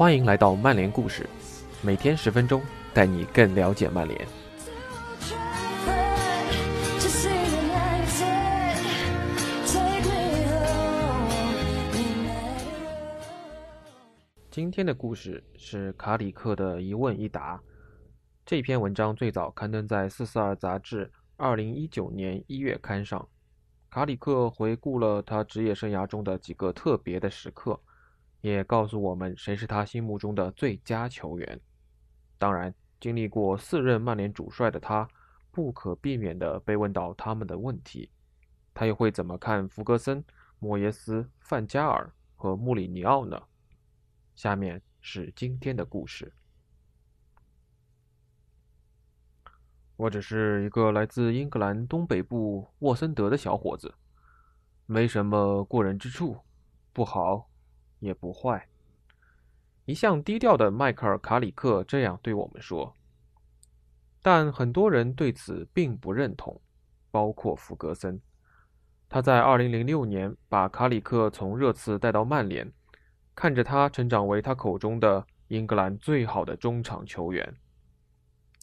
欢迎来到曼联故事，每天十分钟，带你更了解曼联。今天的故事是卡里克的一问一答。这篇文章最早刊登在《四四二》杂志二零一九年一月刊上。卡里克回顾了他职业生涯中的几个特别的时刻。也告诉我们谁是他心目中的最佳球员。当然，经历过四任曼联主帅的他，不可避免地被问到他们的问题。他又会怎么看弗格森、莫耶斯、范加尔和穆里尼奥呢？下面是今天的故事。我只是一个来自英格兰东北部沃森德的小伙子，没什么过人之处，不好。也不坏。一向低调的迈克尔·卡里克这样对我们说，但很多人对此并不认同，包括弗格森。他在2006年把卡里克从热刺带到曼联，看着他成长为他口中的英格兰最好的中场球员。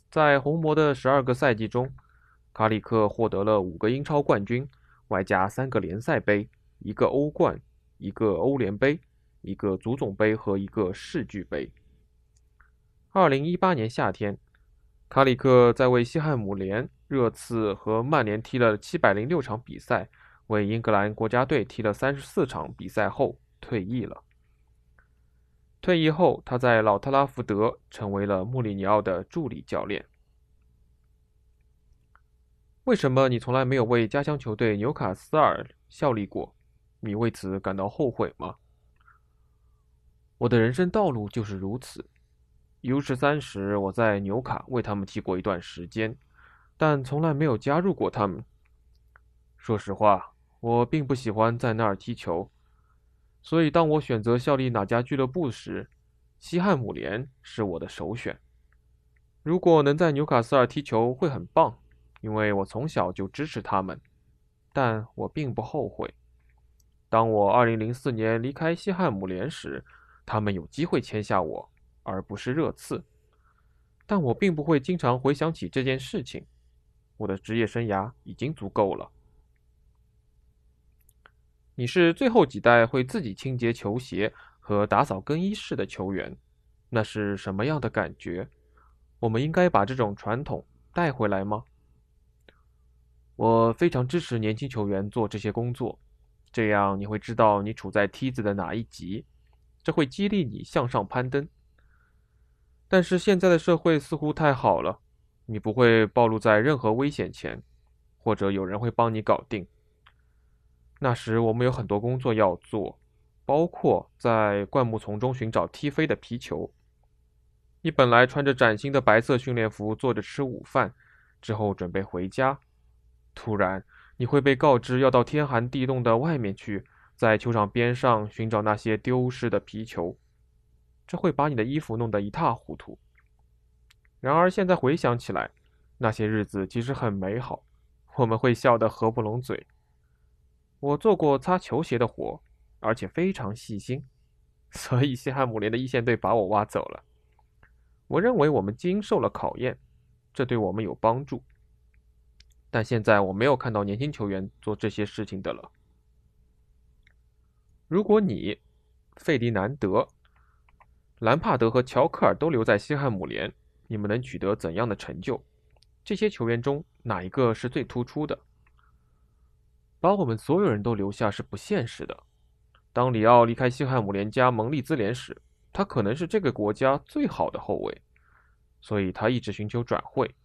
在红魔的十二个赛季中，卡里克获得了五个英超冠军，外加三个联赛杯、一个欧冠、一个欧联杯。一个足总杯和一个世俱杯。二零一八年夏天，卡里克在为西汉姆联、热刺和曼联踢了七百零六场比赛，为英格兰国家队踢了三十四场比赛后退役了。退役后，他在老特拉福德成为了穆里尼奥的助理教练。为什么你从来没有为家乡球队纽卡斯尔效力过？你为此感到后悔吗？我的人生道路就是如此。U 十三时，我在纽卡为他们踢过一段时间，但从来没有加入过他们。说实话，我并不喜欢在那儿踢球，所以当我选择效力哪家俱乐部时，西汉姆联是我的首选。如果能在纽卡斯尔踢球会很棒，因为我从小就支持他们。但我并不后悔。当我2004年离开西汉姆联时，他们有机会签下我，而不是热刺，但我并不会经常回想起这件事情。我的职业生涯已经足够了。你是最后几代会自己清洁球鞋和打扫更衣室的球员，那是什么样的感觉？我们应该把这种传统带回来吗？我非常支持年轻球员做这些工作，这样你会知道你处在梯子的哪一级。这会激励你向上攀登，但是现在的社会似乎太好了，你不会暴露在任何危险前，或者有人会帮你搞定。那时我们有很多工作要做，包括在灌木丛中寻找踢飞的皮球。你本来穿着崭新的白色训练服坐着吃午饭，之后准备回家，突然你会被告知要到天寒地冻的外面去。在球场边上寻找那些丢失的皮球，这会把你的衣服弄得一塌糊涂。然而现在回想起来，那些日子其实很美好，我们会笑得合不拢嘴。我做过擦球鞋的活，而且非常细心，所以西汉姆联的一线队把我挖走了。我认为我们经受了考验，这对我们有帮助。但现在我没有看到年轻球员做这些事情的了。如果你、费迪南德、兰帕德和乔克尔都留在西汉姆联，你们能取得怎样的成就？这些球员中哪一个是最突出的？把我们所有人都留下是不现实的。当里奥离开西汉姆联加盟利兹联时，他可能是这个国家最好的后卫，所以他一直寻求转会。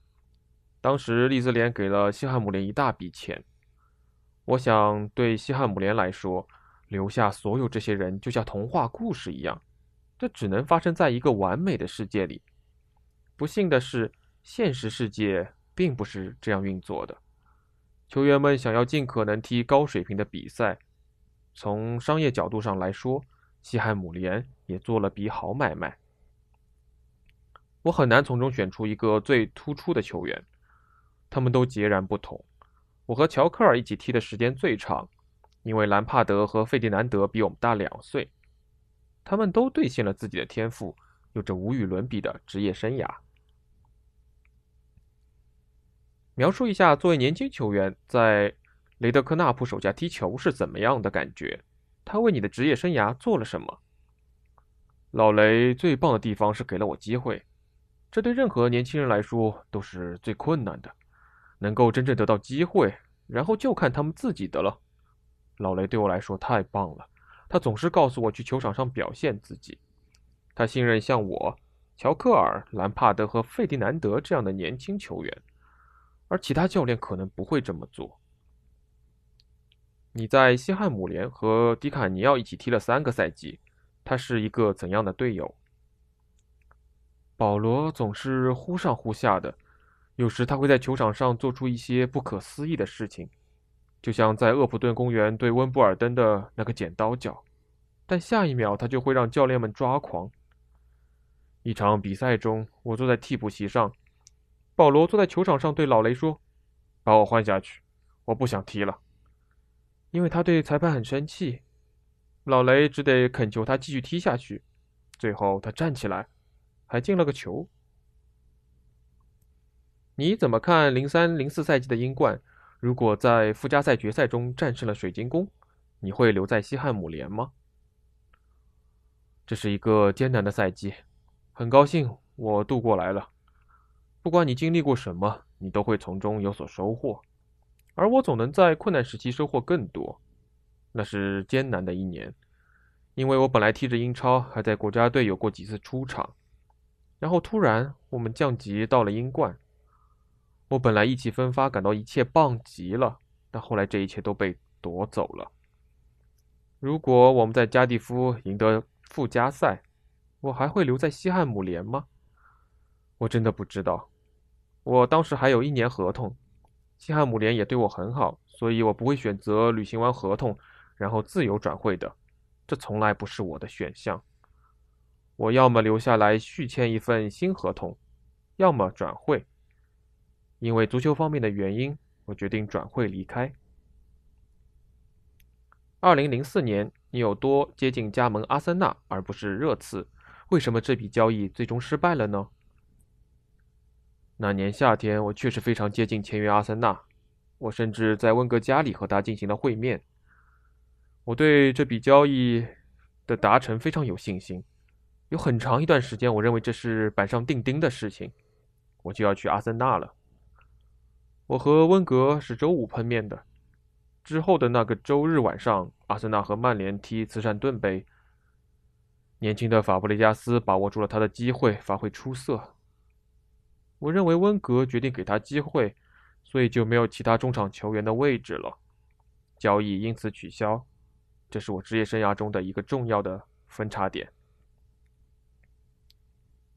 当时利兹联给了西汉姆联一大笔钱。我想对西汉姆联来说。留下所有这些人，就像童话故事一样，这只能发生在一个完美的世界里。不幸的是，现实世界并不是这样运作的。球员们想要尽可能踢高水平的比赛，从商业角度上来说，西汉姆联也做了笔好买卖。我很难从中选出一个最突出的球员，他们都截然不同。我和乔克尔一起踢的时间最长。因为兰帕德和费迪南德比我们大两岁，他们都兑现了自己的天赋，有着无与伦比的职业生涯。描述一下作为年轻球员在雷德克纳普手下踢球是怎么样的感觉？他为你的职业生涯做了什么？老雷最棒的地方是给了我机会，这对任何年轻人来说都是最困难的。能够真正得到机会，然后就看他们自己的了。老雷对我来说太棒了，他总是告诉我去球场上表现自己。他信任像我、乔克尔、兰帕德和费迪南德这样的年轻球员。而其他教练可能不会这么做。你在西汉姆联和迪卡尼奥一起踢了三个赛季，他是一个怎样的队友？保罗总是忽上忽下的，有时他会在球场上做出一些不可思议的事情，就像在厄普顿公园对温布尔登的那个剪刀脚，但下一秒他就会让教练们抓狂。一场比赛中，我坐在替补席上。保罗坐在球场上对老雷说：“把我换下去，我不想踢了。”因为他对裁判很生气，老雷只得恳求他继续踢下去。最后他站起来，还进了个球。你怎么看零三零四赛季的英冠？如果在附加赛决赛中战胜了水晶宫，你会留在西汉姆联吗？这是一个艰难的赛季，很高兴我度过来了。不管你经历过什么，你都会从中有所收获，而我总能在困难时期收获更多。那是艰难的一年，因为我本来踢着英超，还在国家队有过几次出场，然后突然我们降级到了英冠。我本来意气风发，感到一切棒极了，但后来这一切都被夺走了。如果我们在加蒂夫赢得附加赛，我还会留在西汉姆联吗？我真的不知道。我当时还有一年合同，西汉姆联也对我很好，所以我不会选择履行完合同，然后自由转会的。这从来不是我的选项。我要么留下来续签一份新合同，要么转会。因为足球方面的原因，我决定转会离开。二零零四年，你有多接近加盟阿森纳而不是热刺？为什么这笔交易最终失败了呢？那年夏天，我确实非常接近签约阿森纳，我甚至在温格家里和他进行了会面。我对这笔交易的达成非常有信心。有很长一段时间，我认为这是板上钉钉的事情，我就要去阿森纳了。我和温格是周五碰面的，之后的那个周日晚上，阿森纳和曼联踢慈善盾杯。年轻的法布雷加斯把握住了他的机会，发挥出色。我认为温格决定给他机会，所以就没有其他中场球员的位置了，交易因此取消。这是我职业生涯中的一个重要的分叉点。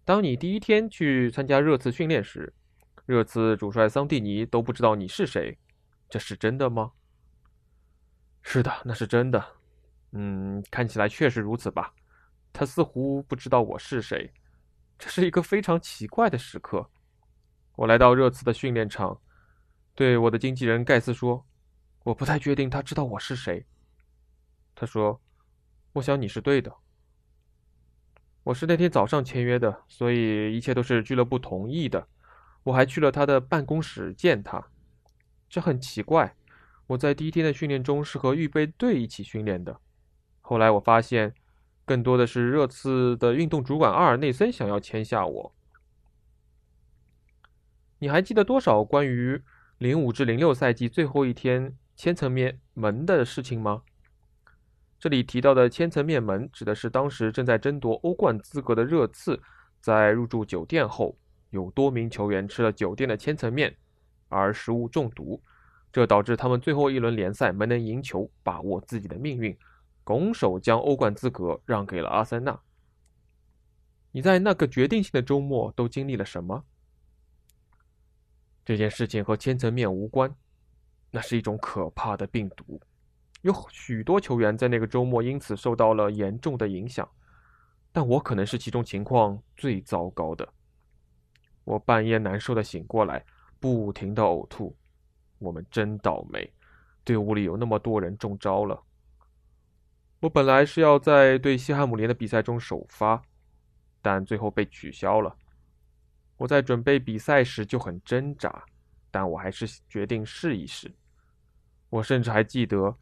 当你第一天去参加热刺训练时，热刺主帅桑蒂尼都不知道你是谁，这是真的吗？是的，那是真的。嗯，看起来确实如此吧。他似乎不知道我是谁，这是一个非常奇怪的时刻。我来到热刺的训练场，对我的经纪人盖斯说：“我不太确定他知道我是谁。”他说：“我想你是对的。我是那天早上签约的，所以一切都是俱乐部同意的。我还去了他的办公室见他。这很奇怪。我在第一天的训练中是和预备队一起训练的。后来我发现，更多的是热刺的运动主管阿尔内森想要签下我。”你还记得多少关于零五至零六赛季最后一天千层面门的事情吗？这里提到的千层面门指的是当时正在争夺欧冠资格的热刺，在入住酒店后，有多名球员吃了酒店的千层面，而食物中毒，这导致他们最后一轮联赛没能赢球，把握自己的命运，拱手将欧冠资格让给了阿森纳。你在那个决定性的周末都经历了什么？这件事情和千层面无关，那是一种可怕的病毒，有许多球员在那个周末因此受到了严重的影响，但我可能是其中情况最糟糕的。我半夜难受的醒过来，不停的呕吐。我们真倒霉，队伍里有那么多人中招了。我本来是要在对西汉姆联的比赛中首发，但最后被取消了。我在准备比赛时就很挣扎，但我还是决定试一试。我甚至还记得，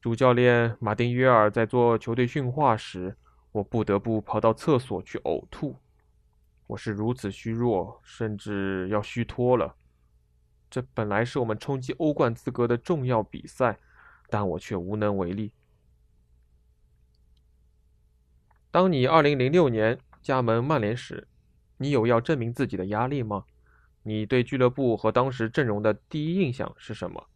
主教练马丁约尔在做球队训话时，我不得不跑到厕所去呕吐。我是如此虚弱，甚至要虚脱了。这本来是我们冲击欧冠资格的重要比赛，但我却无能为力。当你2006年加盟曼联时，你有要证明自己的压力吗？你对俱乐部和当时阵容的第一印象是什么？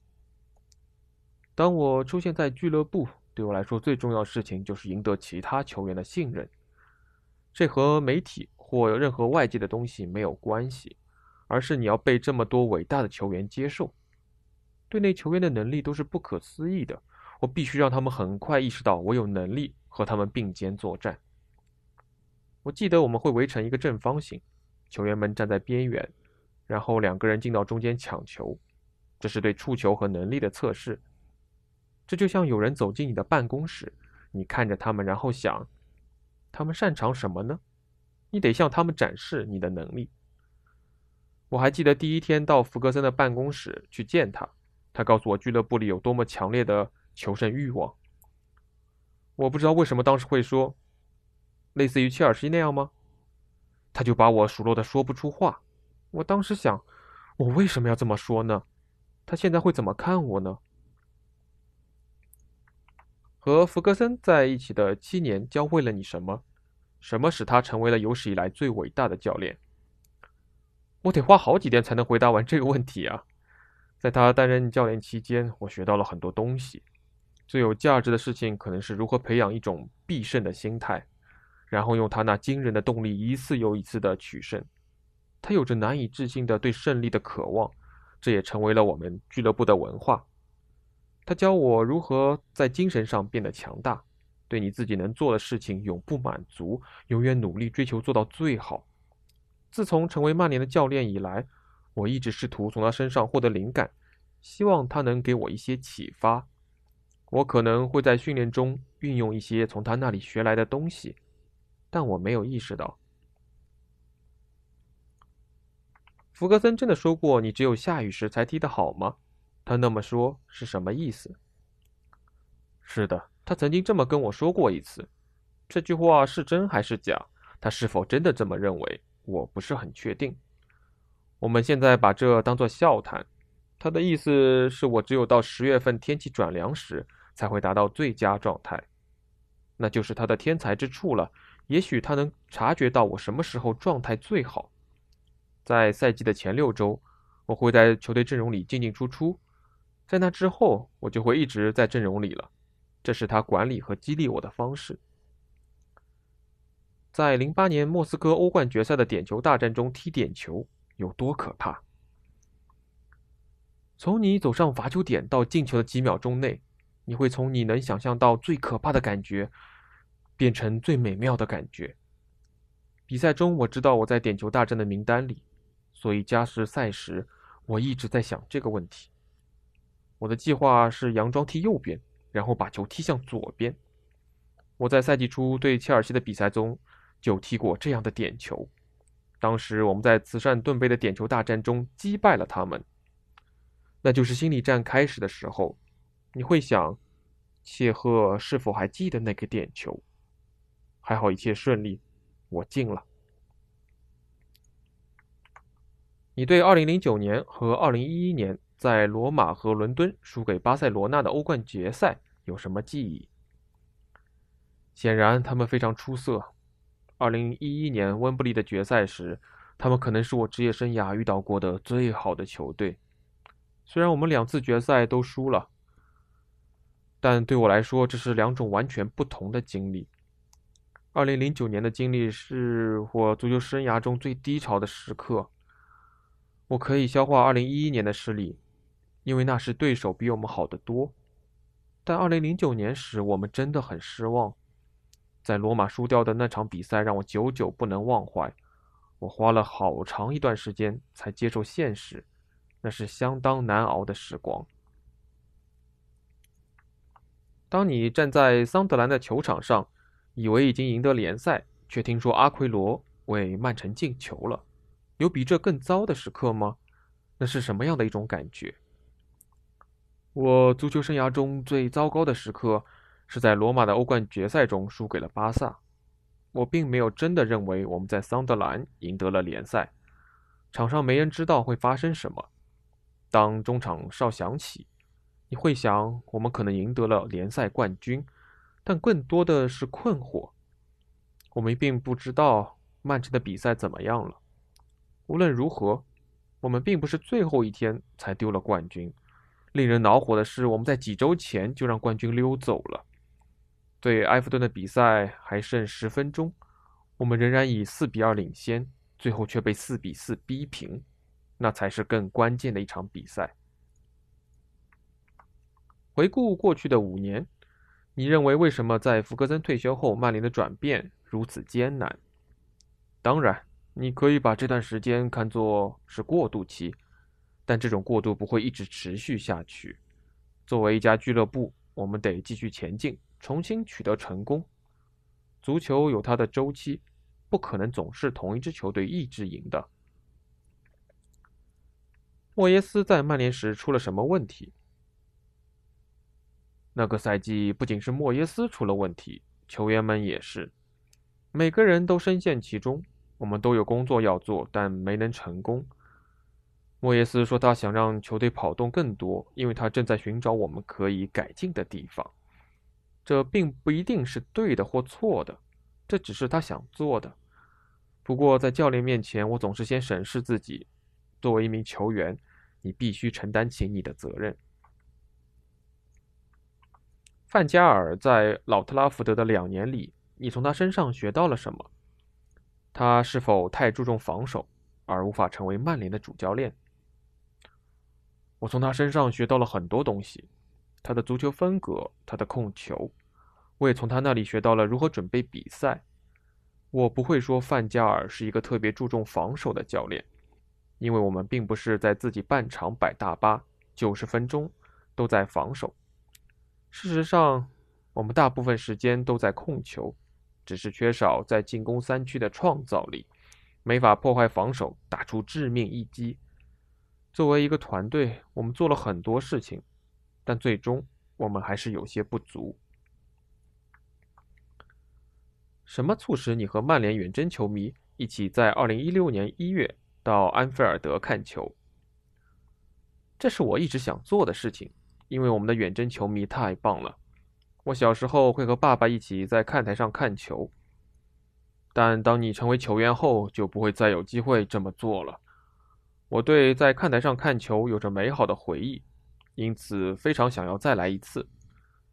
当我出现在俱乐部，对我来说最重要的事情就是赢得其他球员的信任。这和媒体。或任何外界的东西没有关系，而是你要被这么多伟大的球员接受。队内球员的能力都是不可思议的，我必须让他们很快意识到我有能力和他们并肩作战。我记得我们会围成一个正方形，球员们站在边缘，然后两个人进到中间抢球，这是对触球和能力的测试。这就像有人走进你的办公室，你看着他们，然后想，他们擅长什么呢？你得向他们展示你的能力。我还记得第一天到福格森的办公室去见他，他告诉我俱乐部里有多么强烈的求胜欲望。我不知道为什么当时会说，类似于切尔西那样吗？他就把我数落的说不出话。我当时想，我为什么要这么说呢？他现在会怎么看我呢？和福格森在一起的七年教会了你什么？什么使他成为了有史以来最伟大的教练？我得花好几天才能回答完这个问题啊！在他担任教练期间，我学到了很多东西。最有价值的事情，可能是如何培养一种必胜的心态，然后用他那惊人的动力一次又一次的取胜。他有着难以置信的对胜利的渴望，这也成为了我们俱乐部的文化。他教我如何在精神上变得强大。对你自己能做的事情永不满足，永远努力追求做到最好。自从成为曼联的教练以来，我一直试图从他身上获得灵感，希望他能给我一些启发。我可能会在训练中运用一些从他那里学来的东西，但我没有意识到。福格森真的说过“你只有下雨时才踢得好吗？”他那么说是什么意思？是的。他曾经这么跟我说过一次，这句话是真还是假？他是否真的这么认为？我不是很确定。我们现在把这当作笑谈。他的意思是我只有到十月份天气转凉时才会达到最佳状态，那就是他的天才之处了。也许他能察觉到我什么时候状态最好。在赛季的前六周，我会在球队阵容里进进出出，在那之后，我就会一直在阵容里了。这是他管理和激励我的方式。在零八年莫斯科欧冠决赛的点球大战中踢点球有多可怕？从你走上罚球点到进球的几秒钟内，你会从你能想象到最可怕的感觉，变成最美妙的感觉。比赛中我知道我在点球大战的名单里，所以加时赛时我一直在想这个问题。我的计划是佯装踢右边。然后把球踢向左边。我在赛季初对切尔西的比赛中就踢过这样的点球，当时我们在慈善盾杯的点球大战中击败了他们。那就是心理战开始的时候，你会想，切赫是否还记得那个点球？还好一切顺利，我进了。你对2009年和2011年？在罗马和伦敦输给巴塞罗那的欧冠决赛有什么记忆？显然，他们非常出色。2011年温布利的决赛时，他们可能是我职业生涯遇到过的最好的球队。虽然我们两次决赛都输了，但对我来说，这是两种完全不同的经历。2009年的经历是我足球生涯中最低潮的时刻。我可以消化2011年的失利。因为那时对手比我们好得多，但2009年时我们真的很失望，在罗马输掉的那场比赛让我久久不能忘怀。我花了好长一段时间才接受现实，那是相当难熬的时光。当你站在桑德兰的球场上，以为已经赢得联赛，却听说阿奎罗为曼城进球了，有比这更糟的时刻吗？那是什么样的一种感觉？我足球生涯中最糟糕的时刻，是在罗马的欧冠决赛中输给了巴萨。我并没有真的认为我们在桑德兰赢得了联赛，场上没人知道会发生什么。当中场哨响起。你会想，我们可能赢得了联赛冠军，但更多的是困惑。我们并不知道曼城的比赛怎么样了。无论如何，我们并不是最后一天才丢了冠军。令人恼火的是，我们在几周前就让冠军溜走了。对埃弗顿的比赛还剩十分钟，我们仍然以四比二领先，最后却被四比四逼平，那才是更关键的一场比赛。回顾过去的五年，你认为为什么在福格森退休后，曼联的转变如此艰难？当然，你可以把这段时间看作是过渡期，但这种过渡不会一直持续下去。作为一家俱乐部，我们得继续前进，重新取得成功。足球有它的周期，不可能总是同一支球队一直赢的。莫耶斯在曼联时出了什么问题？那个赛季不仅是莫耶斯出了问题，球员们也是，每个人都深陷其中。我们都有工作要做，但没能成功。莫耶斯说他想让球队跑动更多，因为他正在寻找我们可以改进的地方。这并不一定是对的或错的，这只是他想做的。不过在教练面前，我总是先审视自己。作为一名球员，你必须承担起你的责任。范加尔在老特拉福德的两年里，你从他身上学到了什么？他是否太注重防守，而无法成为曼联的主教练？我从他身上学到了很多东西，他的足球风格，他的控球。我也从他那里学到了如何准备比赛。我不会说范加尔是一个特别注重防守的教练，因为我们并不是在自己半场摆大巴，九十分钟都在防守。事实上，我们大部分时间都在控球，只是缺少在进攻三区的创造力，没法破坏防守，打出致命一击。作为一个团队，我们做了很多事情，但最终我们还是有些不足。什么促使你和曼联远征球迷一起在二零一六年一月到安菲尔德看球？这是我一直想做的事情。因为我们的远征球迷太棒了，我小时候会和爸爸一起在看台上看球，但当你成为球员后，就不会再有机会这么做了。我对在看台上看球有着美好的回忆，因此非常想要再来一次，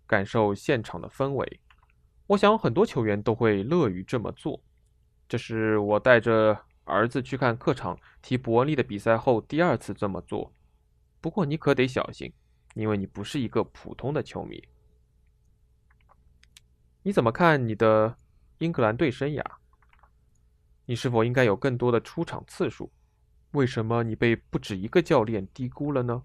感受现场的氛围。我想很多球员都会乐于这么做。这是我带着儿子去看客场踢伯恩利的比赛后第二次这么做。不过你可得小心。因为你不是一个普通的球迷，你怎么看你的英格兰队生涯？你是否应该有更多的出场次数？为什么你被不止一个教练低估了呢？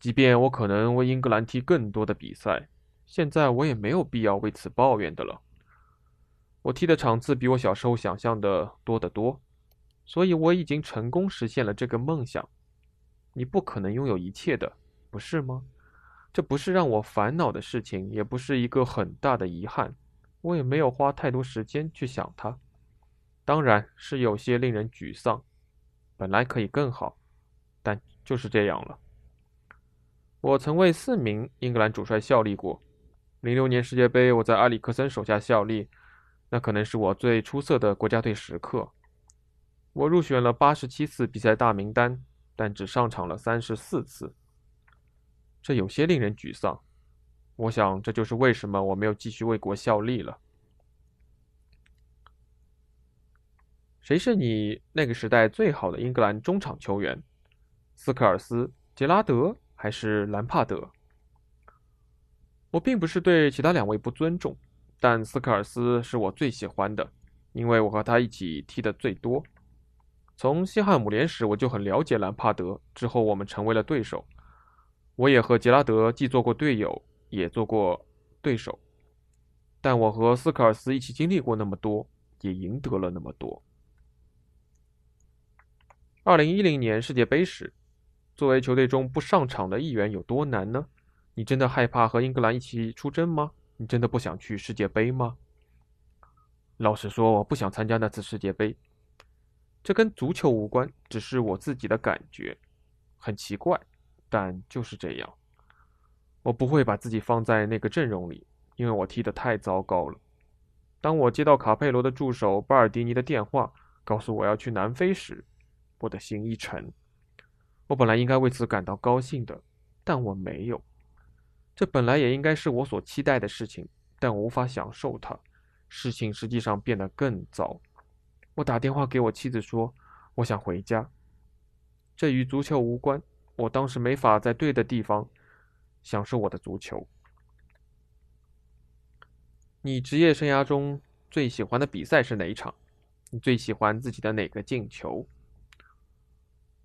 即便我可能为英格兰踢更多的比赛，现在我也没有必要为此抱怨的了。我踢的场次比我小时候想象的多得多，所以我已经成功实现了这个梦想。你不可能拥有一切的，不是吗？这不是让我烦恼的事情，也不是一个很大的遗憾。我也没有花太多时间去想它。当然是有些令人沮丧。本来可以更好，但就是这样了。我曾为四名英格兰主帅效力过。零六年世界杯，我在埃里克森手下效力，那可能是我最出色的国家队时刻。我入选了八十七次比赛大名单。但只上场了三十四次，这有些令人沮丧。我想，这就是为什么我没有继续为国效力了。谁是你那个时代最好的英格兰中场球员？斯科尔斯、杰拉德还是兰帕德？我并不是对其他两位不尊重，但斯科尔斯是我最喜欢的，因为我和他一起踢的最多。从西汉姆联时，我就很了解兰帕德。之后，我们成为了对手。我也和杰拉德既做过队友，也做过对手，但我和斯科尔斯一起经历过那么多，也赢得了那么多。二零一零年世界杯时，作为球队中不上场的一员有多难呢？你真的害怕和英格兰一起出征吗？你真的不想去世界杯吗？老实说，我不想参加那次世界杯。这跟足球无关，只是我自己的感觉。很奇怪，但就是这样。我不会把自己放在那个阵容里，因为我踢得太糟糕了。当我接到卡佩罗的助手巴尔迪尼的电话，告诉我要去南非时，我的心一沉。我本来应该为此感到高兴的，但我没有。这本来也应该是我所期待的事情，但我无法享受它。事情实际上变得更糟。我打电话给我妻子说：“我想回家。”这与足球无关。我当时没法在对的地方享受我的足球。你职业生涯中最喜欢的比赛是哪一场？你最喜欢自己的哪个进球？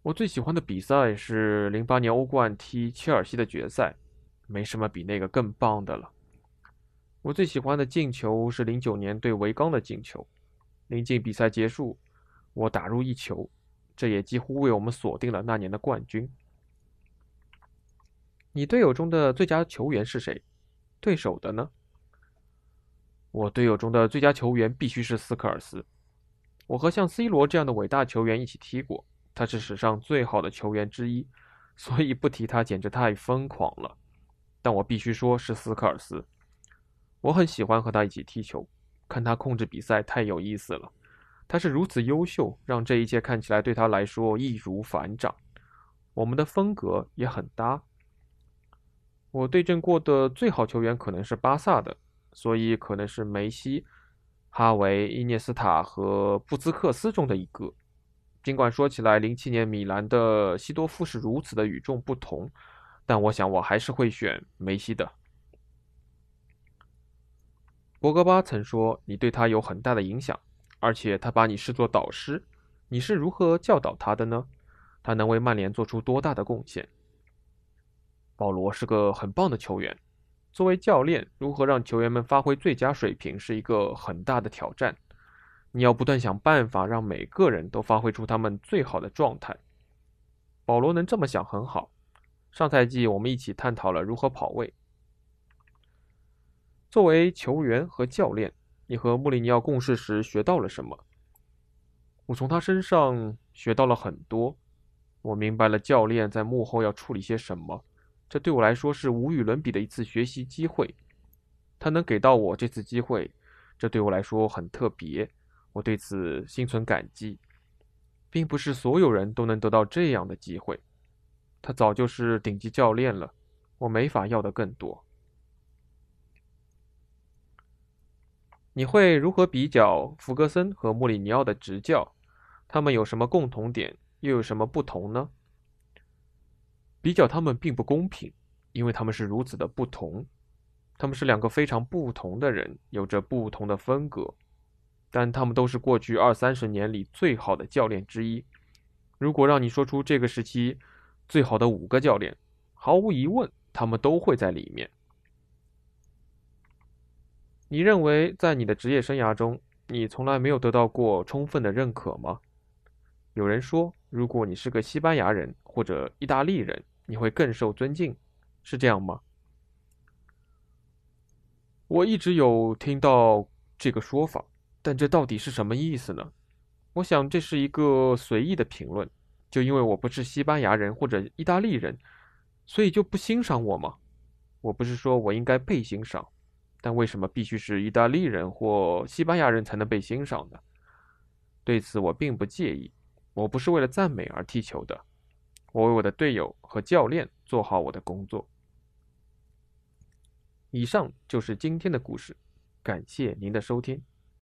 我最喜欢的比赛是零八年欧冠踢切尔西的决赛，没什么比那个更棒的了。我最喜欢的进球是零九年对维冈的进球，临近比赛结束，我打入一球，这也几乎为我们锁定了那年的冠军。你队友中的最佳球员是谁？对手的呢？我队友中的最佳球员必须是斯科尔斯。我和像 C 罗这样的伟大球员一起踢过，他是史上最好的球员之一，所以不提他简直太疯狂了。但我必须说是斯科尔斯。我很喜欢和他一起踢球，看他控制比赛太有意思了。他是如此优秀，让这一切看起来对他来说易如反掌。我们的风格也很搭。我对阵过的最好球员可能是巴萨的，所以可能是梅西、哈维、伊涅斯塔和布兹克斯中的一个。尽管说起来，零七年米兰的西多夫是如此的与众不同，但我想我还是会选梅西的。博格巴曾说：“你对他有很大的影响，而且他把你视作导师。你是如何教导他的呢？他能为曼联做出多大的贡献？”保罗是个很棒的球员。作为教练，如何让球员们发挥最佳水平是一个很大的挑战。你要不断想办法让每个人都发挥出他们最好的状态。保罗能这么想很好。上赛季我们一起探讨了如何跑位。作为球员和教练，你和穆里尼奥共事时学到了什么？我从他身上学到了很多。我明白了教练在幕后要处理些什么，这对我来说是无与伦比的一次学习机会。他能给到我这次机会，这对我来说很特别，我对此心存感激。并不是所有人都能得到这样的机会。他早就是顶级教练了，我没法要的更多。你会如何比较弗格森和穆里尼奥的执教？他们有什么共同点，又有什么不同呢？比较他们并不公平，因为他们是如此的不同。他们是两个非常不同的人，有着不同的风格，但他们都是过去二三十年里最好的教练之一。如果让你说出这个时期最好的五个教练，毫无疑问，他们都会在里面。你认为在你的职业生涯中，你从来没有得到过充分的认可吗？有人说，如果你是个西班牙人或者意大利人，你会更受尊敬，是这样吗？我一直有听到这个说法，但这到底是什么意思呢？我想这是一个随意的评论。就因为我不是西班牙人或者意大利人，所以就不欣赏我吗？我不是说我应该被欣赏。但为什么必须是意大利人或西班牙人才能被欣赏呢？对此我并不介意。我不是为了赞美而踢球的，我为我的队友和教练做好我的工作。以上就是今天的故事，感谢您的收听。